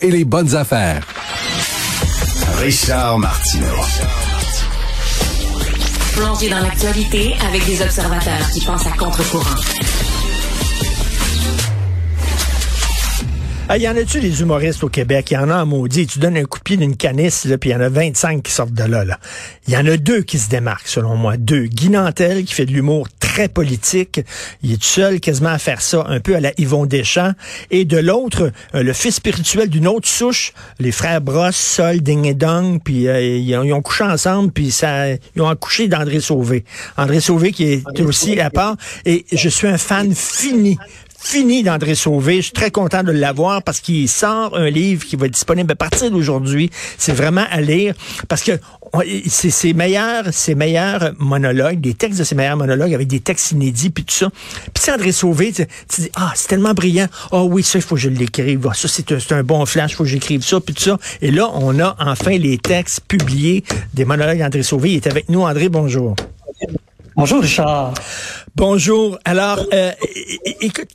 et les bonnes affaires. Richard Martineau. Plongé dans l'actualité avec des observateurs qui pensent à contre-courant. Ah, y en a-tu des humoristes au Québec? Il y en a un maudit. Tu donnes un coup de pied d'une canisse, là, puis il y en a 25 qui sortent de là, là. Il y en a deux qui se démarquent, selon moi. Deux. Guy Nantel, qui fait de l'humour très politique. Il est tout seul quasiment à faire ça, un peu à la Yvon Deschamps. Et de l'autre, euh, le fils spirituel d'une autre souche, les frères Brosse, Sol, Ding et Dong, puis euh, ils, ont, couché ensemble, puis ça, ils ont accouché d'André Sauvé. André Sauvé qui est aussi à part. Et je suis un fan fini, fini d'André Sauvé. Je suis très content de l'avoir parce qu'il sort un livre qui va être disponible à partir d'aujourd'hui. C'est vraiment à lire parce que c'est ses meilleurs, ses meilleurs monologues, des textes de ses meilleurs monologues avec des textes inédits puis tout ça. Puis André Sauvé, tu, dis ah c'est tellement brillant. Ah oui ça il faut que je l'écrive. Ah, ça c'est un, bon flash, il faut que j'écrive ça puis tout ça. Et là on a enfin les textes publiés des monologues d'André Sauvé. Il est avec nous André. Bonjour. Bonjour Richard. Bonjour. Alors, euh, écoute,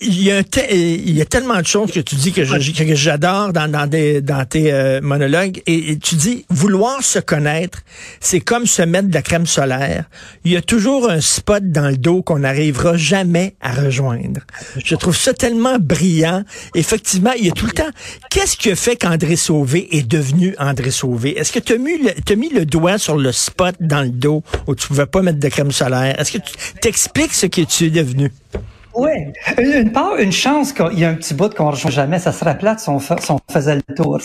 il y, a il y a tellement de choses que tu dis que j'adore dans, dans, dans tes euh, monologues. Et, tu dis, vouloir se connaître, c'est comme se mettre de la crème solaire. Il y a toujours un spot dans le dos qu'on n'arrivera jamais à rejoindre. Je trouve ça tellement brillant. Effectivement, il y a tout le temps. Qu'est-ce qui a fait qu'André Sauvé est devenu André Sauvé? Est-ce que tu as mis, le, mis le doigt sur le spot dans le dos où tu pouvais pas mettre de crème solaire? Est-ce que tu t'expliques ce que tu es devenu? Oui, une part, une chance qu'il y a un petit bout qu'on ne rejoint jamais, ça serait plate si on, faisait le tour.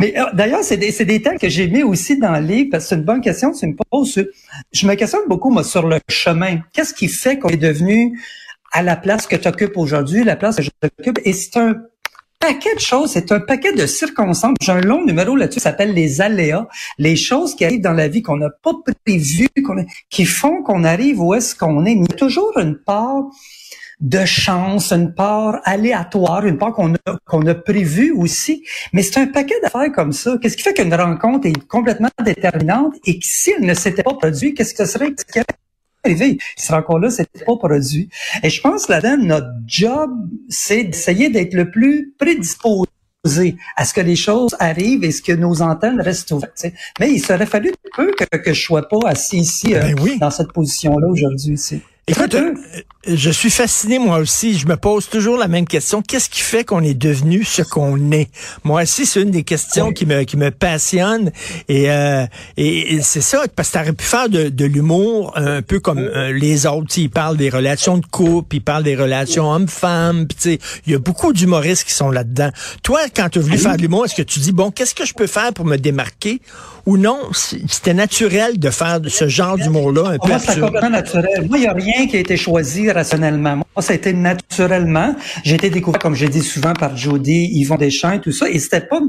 Mais euh, d'ailleurs, c'est des, des thèmes que j'ai mis aussi dans le livre, parce que c'est une bonne question, tu me poses. Je me questionne beaucoup, moi, sur le chemin. Qu'est-ce qui fait qu'on est devenu à la place que tu occupes aujourd'hui, la place que j'occupe? Et c'est un paquet de choses, c'est un paquet de circonstances. J'ai un long numéro là-dessus, ça s'appelle les aléas, les choses qui arrivent dans la vie qu'on n'a pas prévues, qui font qu'on arrive où est-ce qu'on est. Il y a toujours une part de chance, une part aléatoire, une part qu'on a, a prévue aussi. Mais c'est un paquet d'affaires comme ça. Qu'est-ce qui fait qu'une rencontre est complètement déterminante et que si elle ne s'était pas produite, qu'est-ce que serait? Ce rencontre-là s'était pas produit. Et je pense là-dedans, notre job, c'est d'essayer d'être le plus prédisposé à ce que les choses arrivent et ce que nos antennes restent ouvertes. Mais il serait fallu peu que, que je sois pas assis ici euh, ben dans cette position-là aujourd'hui. Écoute, euh, je suis fasciné moi aussi. Je me pose toujours la même question. Qu'est-ce qui fait qu'on est devenu ce qu'on est? Moi aussi, c'est une des questions qui me qui me passionne. Et euh, et, c'est ça, parce que t'aurais pu faire de, de l'humour un peu comme euh, les autres. Ils parlent des relations de couple, ils parlent des relations hommes-femmes. Il y a beaucoup d'humoristes qui sont là-dedans. Toi, quand tu as voulu faire de l'humour, est-ce que tu dis bon, qu'est-ce que je peux faire pour me démarquer? Ou non C'était naturel de faire ce genre d'humour-là un peu Moi, c'est complètement naturel. Moi, il n'y a rien qui a été choisi rationnellement. Moi, ça a été naturellement. J'ai été découvert, comme j'ai dit souvent, par Jody, Yvon Deschamps et tout ça. Et c'était pas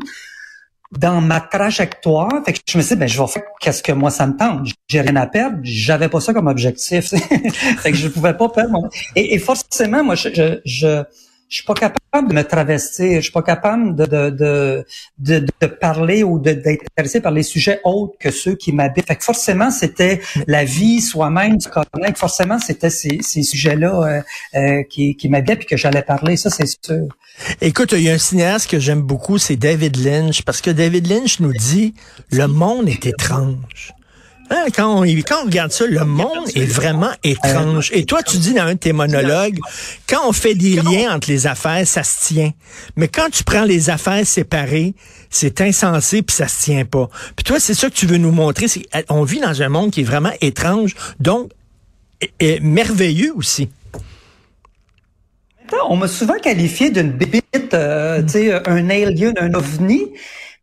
dans ma trajectoire. Fait que je me suis dit, ben, je vais faire qu'est-ce que moi ça me tente. J'ai rien à perdre. J'avais pas ça comme objectif. fait que je pouvais pas perdre mon... et, forcément, moi, je je suis pas capable de me travestir, je suis pas capable de, de, de, de, de parler ou d'être intéressé par les sujets autres que ceux qui m'habitent. Fait que forcément, c'était la vie, soi-même, se connaître. Forcément, c'était ces, ces sujets-là euh, euh, qui, qui m'habitent puis que j'allais parler. Ça, c'est sûr. Écoute, il y a un cinéaste que j'aime beaucoup, c'est David Lynch, parce que David Lynch nous dit le monde est étrange. Hein, quand, on, quand on regarde ça, le monde est vraiment étrange. Et toi, tu dis dans un de tes monologues, quand on fait des liens entre les affaires, ça se tient. Mais quand tu prends les affaires séparées, c'est insensé puis ça se tient pas. Puis toi, c'est ça que tu veux nous montrer. C'est on vit dans un monde qui est vraiment étrange, donc et, merveilleux aussi. On m'a souvent qualifié d'une bébite, euh, tu sais, un alien, un ovni.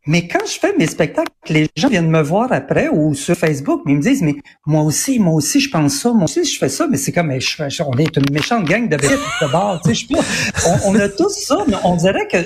Mais quand je fais mes spectacles, les gens viennent me voir après ou sur Facebook, mais ils me disent, mais moi aussi, moi aussi, je pense ça, moi aussi, je fais ça, mais c'est comme, on est une méchante gang de bêtes de bord, tu sais, je on, on, a tous ça, mais on dirait que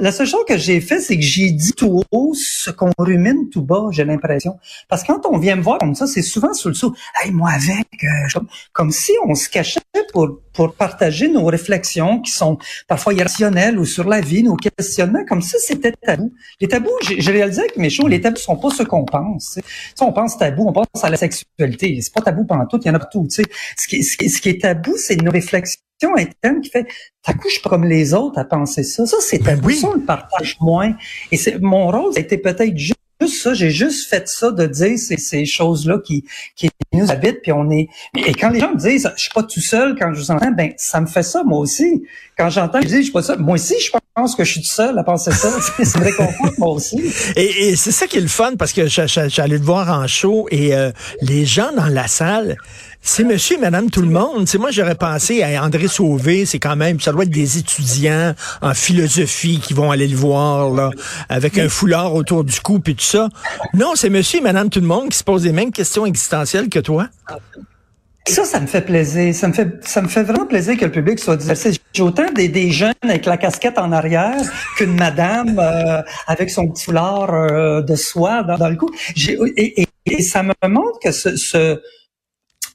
la seule chose que j'ai fait, c'est que j'ai dit tout haut ce qu'on rumine tout bas, j'ai l'impression. Parce que quand on vient me voir comme ça, c'est souvent sur le saut, hey, moi avec, euh, comme si on se cachait pour pour partager nos réflexions qui sont parfois irrationnelles ou sur la vie, nos questionnements, comme ça, c'était tabou. Les tabous, j'ai réalisé avec mes shows, les tabous sont pas ce qu'on pense. Si on pense tabou, on pense à la sexualité. C'est pas tabou pendant tout, il y en a partout. Ce qui, ce, qui, ce qui est tabou, c'est nos réflexions interne qui fait, t'as coup, je comme les autres à penser ça. Ça, c'est Ben oui. ça, on le partage moins. Et c'est, mon rôle, ça a été peut-être juste juste ça, j'ai juste fait ça de dire ces, ces choses-là qui, qui nous habitent, puis on est. Et quand les gens me disent, je suis pas tout seul quand je vous entends, ben ça me fait ça moi aussi. Quand j'entends, je dis, je suis pas seul. Moi aussi, je pense que je suis tout seul à penser ça. c'est réconfort moi aussi. Et, c'est ça qui est le fun parce que j'allais te voir en show et euh, les gens dans la salle. C'est monsieur et madame tout le monde. C'est moi, j'aurais pensé à André Sauvé, c'est quand même, ça doit être des étudiants en philosophie qui vont aller le voir, là, avec un foulard autour du cou et tout ça. Non, c'est monsieur et madame tout le monde qui se posent les mêmes questions existentielles que toi. Ça, ça me fait plaisir. Ça me fait, ça me fait vraiment plaisir que le public soit diversifié. J'ai autant des, des, jeunes avec la casquette en arrière qu'une madame euh, avec son petit foulard euh, de soie dans, dans le cou. Et, et, et, ça me montre que ce, ce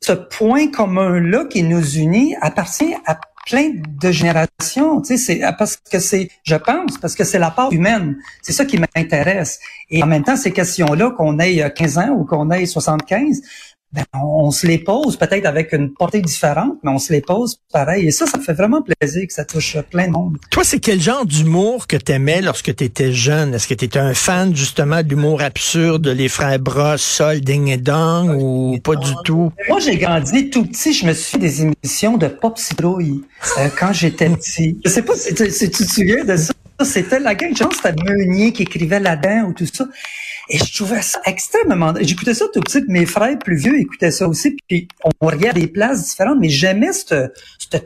ce point commun-là qui nous unit appartient à plein de générations, tu sais, parce que c'est, je pense, parce que c'est la part humaine. C'est ça qui m'intéresse. Et en même temps, ces questions-là, qu'on ait 15 ans ou qu'on ait 75, ben, on, se les pose peut-être avec une portée différente, mais on se les pose pareil. Et ça, ça me fait vraiment plaisir que ça touche plein de monde. Toi, c'est quel genre d'humour que t'aimais lorsque tu étais jeune? Est-ce que tu étais un fan justement d'humour absurde, les frères Bras, Sol, Ding et Dong ou pas du tout? Moi, j'ai grandi tout petit. Je me suis fait des émissions de pop citrouille euh, quand j'étais petit. Je sais pas si tu, si tu te souviens de ça. C'était la gang, je pense c'était Meunier qui écrivait là-dedans ou tout ça. Et je trouvais ça extrêmement... J'écoutais ça tout petit, mes frères plus vieux écoutaient ça aussi, puis on regardait des places différentes, mais j'aimais ce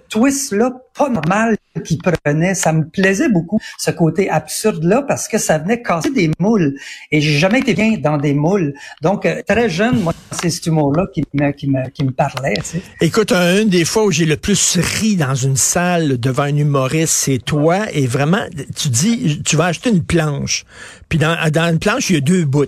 twist-là pas normal qu'il prenait. Ça me plaisait beaucoup, ce côté absurde-là, parce que ça venait casser des moules. Et j'ai jamais été bien dans des moules. Donc, euh, très jeune, moi, c'est cet humour-là qui me, qui, me, qui me parlait. Tu sais. Écoute, une des fois où j'ai le plus ri dans une salle devant un humoriste, c'est toi. Et vraiment, tu dis, tu vas acheter une planche. Puis dans, dans une planche, il y a deux bouts.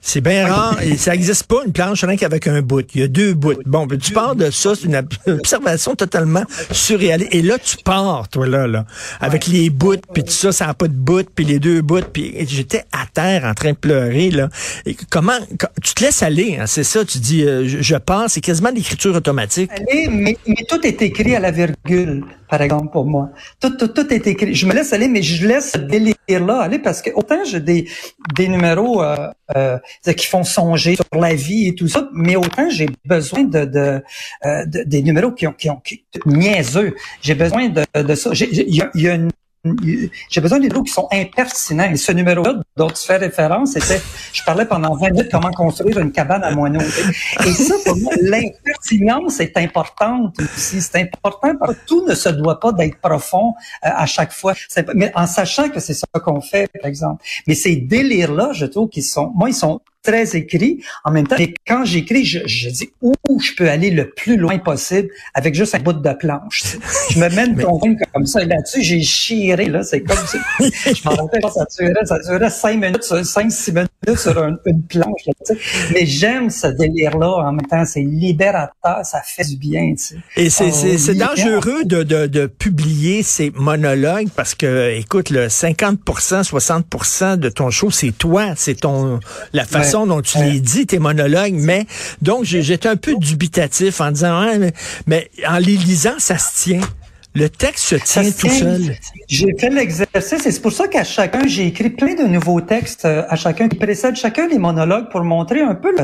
C'est bien rare. et ça n'existe pas, une planche rien qu'avec un bout. Il y a deux bouts. Bon, tu pars de ça, c'est une observation totalement surréaliste. Et là, tu pars, toi, là, là, avec les bouts, puis tout ça, ça n'a pas de bout, puis les deux bouts, puis j'étais à terre en train de pleurer, là. Et comment, tu te laisses aller, hein, c'est ça, tu dis, euh, je, je pars, c'est quasiment l'écriture automatique. Allez, mais, mais tout est écrit à la virgule par exemple, pour moi. Tout, tout, tout est écrit. Je me laisse aller, mais je laisse ce délire-là aller parce que autant j'ai des, des numéros euh, euh, qui font songer sur la vie et tout ça, mais autant j'ai besoin de, de, euh, de, des numéros qui ont, qui ont qui, niaiseux. J'ai besoin de, de ça. J'ai besoin des numéros qui sont impertinents. Et ce numéro-là dont tu fais référence, c'était, je parlais pendant 20 minutes comment construire une cabane à moineaux. Et ça, pour moi, l'impertinence est importante aussi. C'est important parce que tout ne se doit pas d'être profond euh, à chaque fois. Mais en sachant que c'est ça qu'on fait, par exemple. Mais ces délires-là, je trouve qu'ils sont, moi, ils sont très écrits. En même temps, et quand j'écris, je, je, dis où je peux aller le plus loin possible avec juste un bout de planche. Je me mène ton comme ça. Et là-dessus, j'ai chiré. Là, c'est comme ça. je m'en rappelle, ça durait, ça durait cinq minutes, cinq, six minutes sur une planche. Là, Mais j'aime ce délire-là. En même temps, c'est libérateur. Ça fait du bien. Et c'est oh, dangereux de, de, de, publier ces monologues parce que, écoute, le 50% 60% de ton show, c'est toi. C'est ton la façon dont tu les dis, tes monologues, mais donc j'étais un peu dubitatif en disant, mais, mais en les lisant, ça se tient. Le texte se tient tout seul. J'ai fait l'exercice et c'est pour ça qu'à chacun, j'ai écrit plein de nouveaux textes euh, à chacun qui précèdent chacun des monologues pour montrer un peu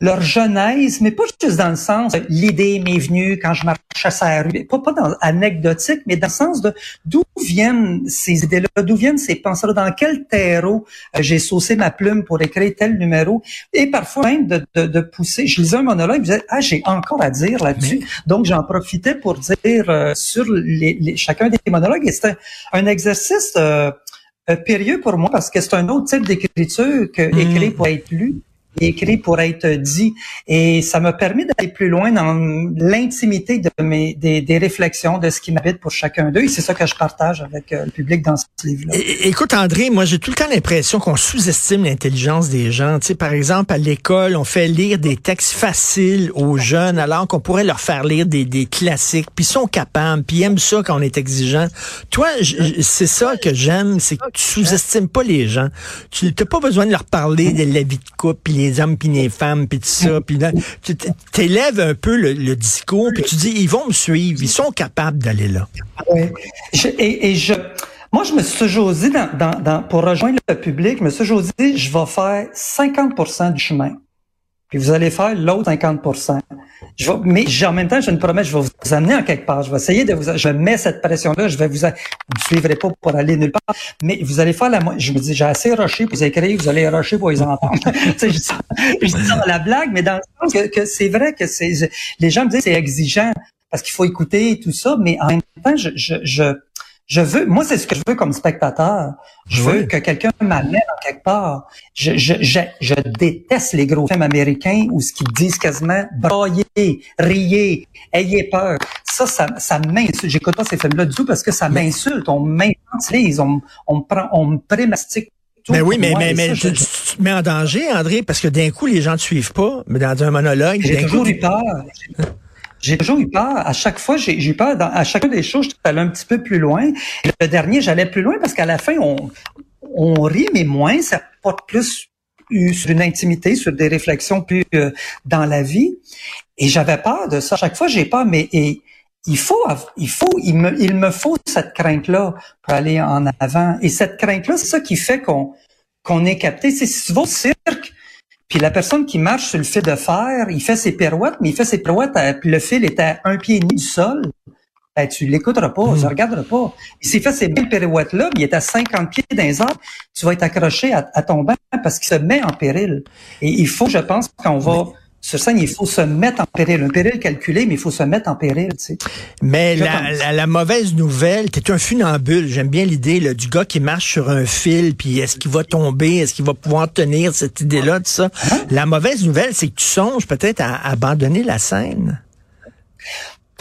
leur genèse, mais pas juste dans le sens l'idée m'est venue quand je marchais à la rue, pas, pas dans anecdotique, mais dans le sens de d'où viennent ces idées-là, d'où viennent ces pensées-là, dans quel terreau euh, j'ai saucé ma plume pour écrire tel numéro et parfois même de, de, de pousser. Je lisais un monologue, je disais ah j'ai encore à dire là-dessus, donc j'en profitais pour dire euh, sur les, chacun des monologues. Et c'était un exercice euh, euh, périlleux pour moi parce que c'est un autre type d'écriture que mmh. écrit pour être lu écrit pour être dit. Et ça m'a permis d'aller plus loin dans l'intimité de mes des, réflexions de ce qui m'habite pour chacun d'eux. Et c'est ça que je partage avec euh, le public dans ce livre-là. Écoute, André, moi j'ai tout le temps l'impression qu'on sous-estime l'intelligence des gens. Tu sais, par exemple, à l'école, on fait lire des textes faciles aux jeunes alors qu'on pourrait leur faire lire des, des classiques. Puis ils sont capables, puis ils aiment ça quand on est exigeant. Toi, c'est ça que j'aime, c'est que tu sous-estimes pas les gens. Tu n'as pas besoin de leur parler de la vie de couple, les hommes puis les femmes puis tout ça. Puis tu t'élèves un peu le, discours puis tu dis ils vont me suivre, ils sont capables d'aller là. Oui. et, et je moi, je me suis toujours dit, dans, dans, dans, pour rejoindre le public, je me suis toujours dit, je vais faire 50% du chemin. Puis vous allez faire l'autre 50 je vais, Mais en même temps, je ne promets, je vais vous amener en quelque part. Je vais essayer de vous... Je mets cette pression-là, je vais vous... Vous ne suivrez pas pour aller nulle part, mais vous allez faire la... Je me dis, j'ai assez rushé pour écrire, vous allez rusher pour les entendre. je, dis je dis ça la blague, mais dans le sens que, que c'est vrai que c'est... Les gens me disent c'est exigeant parce qu'il faut écouter tout ça, mais en même temps, je, je, je je veux, moi, c'est ce que je veux comme spectateur. Je veux que quelqu'un m'amène en quelque part. Je, je, je, je, déteste les gros films américains où ce qu'ils disent quasiment brailler, riez, ayez peur. Ça, ça, ça m'insulte. J'écoute pas ces films-là du tout parce que ça m'insulte. On m'infantilise, on, on me prend, on me prémastique mais oui, mais, mais, mais tu, te mets en danger, André, parce que d'un coup, les gens ne te suivent pas, mais dans un monologue. J'ai toujours eu peur. J'ai toujours eu peur. À chaque fois, j'ai eu peur. Dans, à chacune des choses, j'allais un petit peu plus loin. Le dernier, j'allais plus loin parce qu'à la fin, on, on rit, mais moins. Ça porte plus sur une intimité, sur des réflexions plus euh, dans la vie. Et j'avais peur de ça. À chaque fois, j'ai peur, mais et, il faut, il faut, il me, il me faut cette crainte-là pour aller en avant. Et cette crainte-là, c'est ça qui fait qu'on qu'on est capté. C'est si tu vas cirque, puis la personne qui marche sur le fil de fer, il fait ses pirouettes, mais il fait ses pirouettes, euh, puis le fil est à un pied et demi du sol. Ben, tu l'écouteras pas, tu hmm. regarderas pas. Il s'est fait ces belles pirouettes-là, mais il est à 50 pieds dans les arbres, tu vas être accroché à, ton banc parce qu'il se met en péril. Et il faut, je pense, qu'on va sur scène, il faut se mettre en péril. Un péril calculé, mais il faut se mettre en péril. Tu sais. Mais la, la, mauvaise nouvelle, t'es un funambule. J'aime bien l'idée du gars qui marche sur un fil, puis est-ce qu'il va tomber, est-ce qu'il va pouvoir tenir cette idée-là, de ça. Hein? La mauvaise nouvelle, c'est que tu songes peut-être à abandonner la scène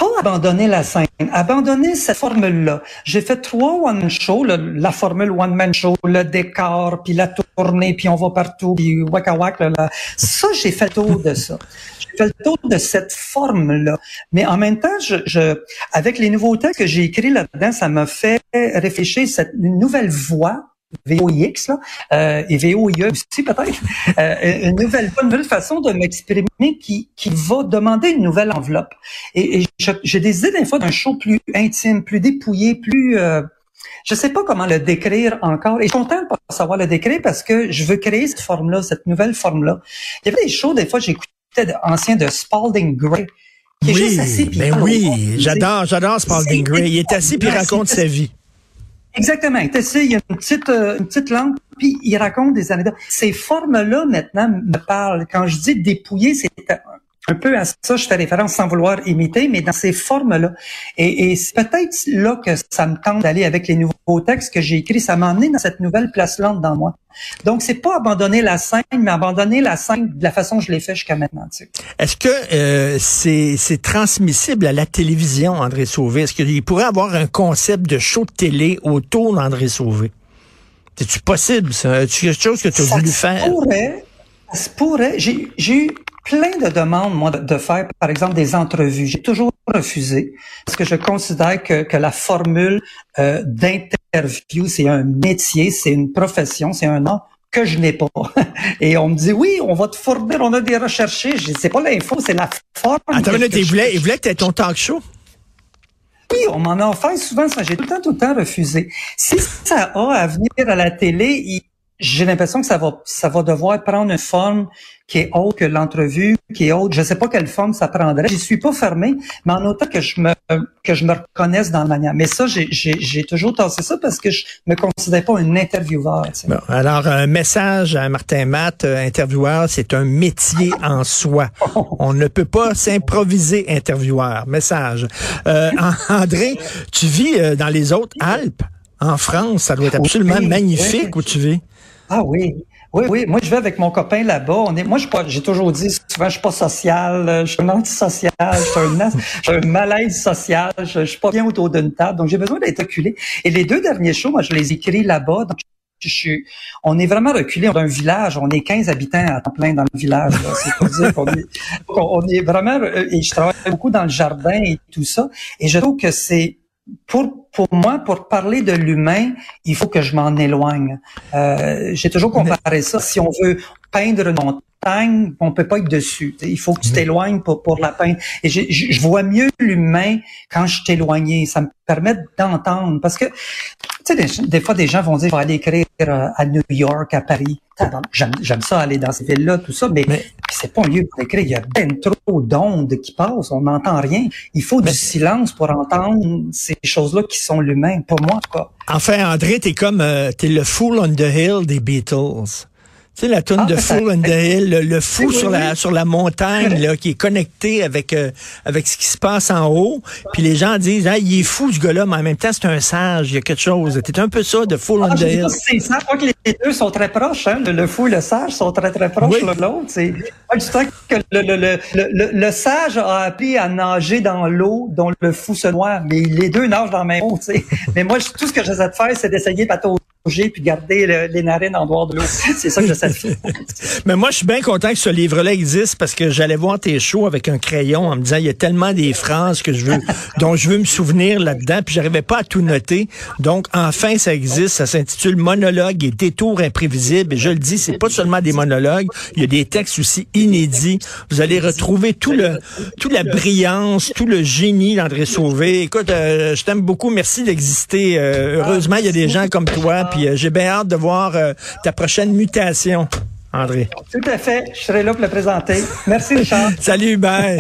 pas abandonner la scène, abandonner cette formule-là. J'ai fait trois one-show, la formule one-man show, le décor, puis la tournée, puis on va partout, puis waka waka. Là, Ça, j'ai fait le tour de ça. J'ai fait le tour de cette forme-là. Mais en même temps, je, je avec les nouveautés que j'ai écrits là-dedans, ça m'a fait réfléchir cette une nouvelle voie VOIX là, euh, et VOIE aussi peut-être, euh, une nouvelle une nouvelle façon de m'exprimer qui, qui va demander une nouvelle enveloppe. Et, et j'ai des idées des fois d'un show plus intime, plus dépouillé, plus... Euh, je sais pas comment le décrire encore. Et je suis content de pas savoir le décrire parce que je veux créer cette forme-là, cette nouvelle forme-là. Il y avait des shows, des fois, j'écoutais anciens de Spalding Gray. Qui est oui, juste assis, ben oui, j'adore, j'adore Spalding Gray. Il est assis puis raconte sa vie. Exactement. Il il y a une petite, euh, une petite lampe, puis il raconte des anecdotes. Ces formes-là, maintenant, me parlent. Quand je dis dépouiller, c'est un peu à ça, je fais référence sans vouloir imiter, mais dans ces formes-là. Et, et c'est peut-être là que ça me tente d'aller avec les nouveaux textes que j'ai écrits. Ça m'a emmené dans cette nouvelle place-là dans moi. Donc, c'est pas abandonner la scène, mais abandonner la scène de la façon que je l'ai fait jusqu'à maintenant. Est-ce que euh, c'est transmissible à la télévision, André Sauvé? Est-ce qu'il pourrait avoir un concept de show de télé autour d'André Sauvé? C'est-tu possible, ça? C'est quelque chose que tu as voulu faire? Pourrait, ça pourrait. J'ai eu plein de demandes, moi, de, faire, par exemple, des entrevues. J'ai toujours refusé parce que je considère que, que la formule euh, d'interview, c'est un métier, c'est une profession, c'est un art que je n'ai pas. Et on me dit, oui, on va te fournir, on a des recherchés. Je pas l'info, c'est la forme. Attends, il voulait, il voulait que tu ton talk show? Oui, on m'en a offert souvent, ça. J'ai tout le temps, tout le temps refusé. Si ça a à venir à la télé, j'ai l'impression que ça va, ça va devoir prendre une forme qui est autre que l'entrevue, qui est autre. Je sais pas quelle forme ça prendrait. J'y suis pas fermé, mais en autant que je me que je me reconnaisse dans la manière. Mais ça, j'ai toujours tassé ça parce que je me considère pas un intervieweur. alors, un message à Martin Matt, euh, intervieweur, c'est un métier en soi. On ne peut pas s'improviser intervieweur. Message. Euh, André, tu vis euh, dans les autres Alpes. En France, ça doit être absolument magnifique où tu vis. Ah oui, oui, oui. Moi, je vais avec mon copain là-bas. On est, moi, je j'ai toujours dit souvent, je suis pas social, je suis un antisocial, je suis un, j'ai un malaise social, je, je, suis pas bien autour d'une table, donc j'ai besoin d'être reculé. Et les deux derniers shows, moi, je les écris là-bas. Donc, je suis, on est vraiment reculé. On est un village, on est 15 habitants à temps plein dans le village. C'est pour dire qu'on est, on est vraiment, et je travaille beaucoup dans le jardin et tout ça. Et je trouve que c'est, pour, pour moi, pour parler de l'humain, il faut que je m'en éloigne. Euh, J'ai toujours comparé ça. Si on veut peindre une montagne, on peut pas être dessus. Il faut que tu t'éloignes pour, pour l'atteindre. Et je, je, vois mieux l'humain quand je suis éloigné. Ça me permet d'entendre. Parce que, sais, des, des, fois, des gens vont dire, je vais aller écrire euh, à New York, à Paris. J'aime ça aller dans ces villes-là, tout ça, mais, c'est pas un lieu pour écrire. Il y a bien trop d'ondes qui passent, on n'entend rien. Il faut du silence pour entendre ces choses-là qui sont l'humain, pour moi en tout cas. Enfin, André, t'es comme, euh, t'es le fool on the hill des Beatles. Tu sais, la toune ah, de Fool on the Hill, le, fou sur la sur la montagne, là, qui est connecté avec euh, avec ce qui se passe en haut. Puis les gens disent, ah, il est fou ce gars-là, mais en même temps, c'est un sage, il y a quelque chose. T'es un peu ça de Fool ah, the Hill. C'est ça, je crois que les deux sont très proches, hein. Le, fou et le sage sont très, très proches l'un de l'autre. C'est que le, le, le, le, sage a appris à nager dans l'eau dont le fou se noie, mais les deux nagent dans la même eau, tu sais. Mais moi, tout ce que j'essaie de faire, c'est d'essayer de patauger puis garder les narines en dehors de l'eau. C'est ça que de faire. Mais moi, je suis bien content que ce livre-là existe parce que j'allais voir tes shows avec un crayon en me disant, il y a tellement des phrases que je veux, dont je veux me souvenir là-dedans, puis j'arrivais pas à tout noter. Donc, enfin, ça existe. Ça s'intitule Monologue et détour imprévisible. Et je le dis, c'est pas seulement des monologues. Il y a des textes aussi inédits. Vous allez retrouver tout le, toute la brillance, tout le génie d'André Sauvé. Écoute, euh, je t'aime beaucoup. Merci d'exister. Euh, heureusement, il y a des gens comme toi puis euh, j'ai bien hâte de voir euh, ta prochaine mutation, André. Tout à fait. Je serai là pour le présenter. Merci, Richard. Salut, bye.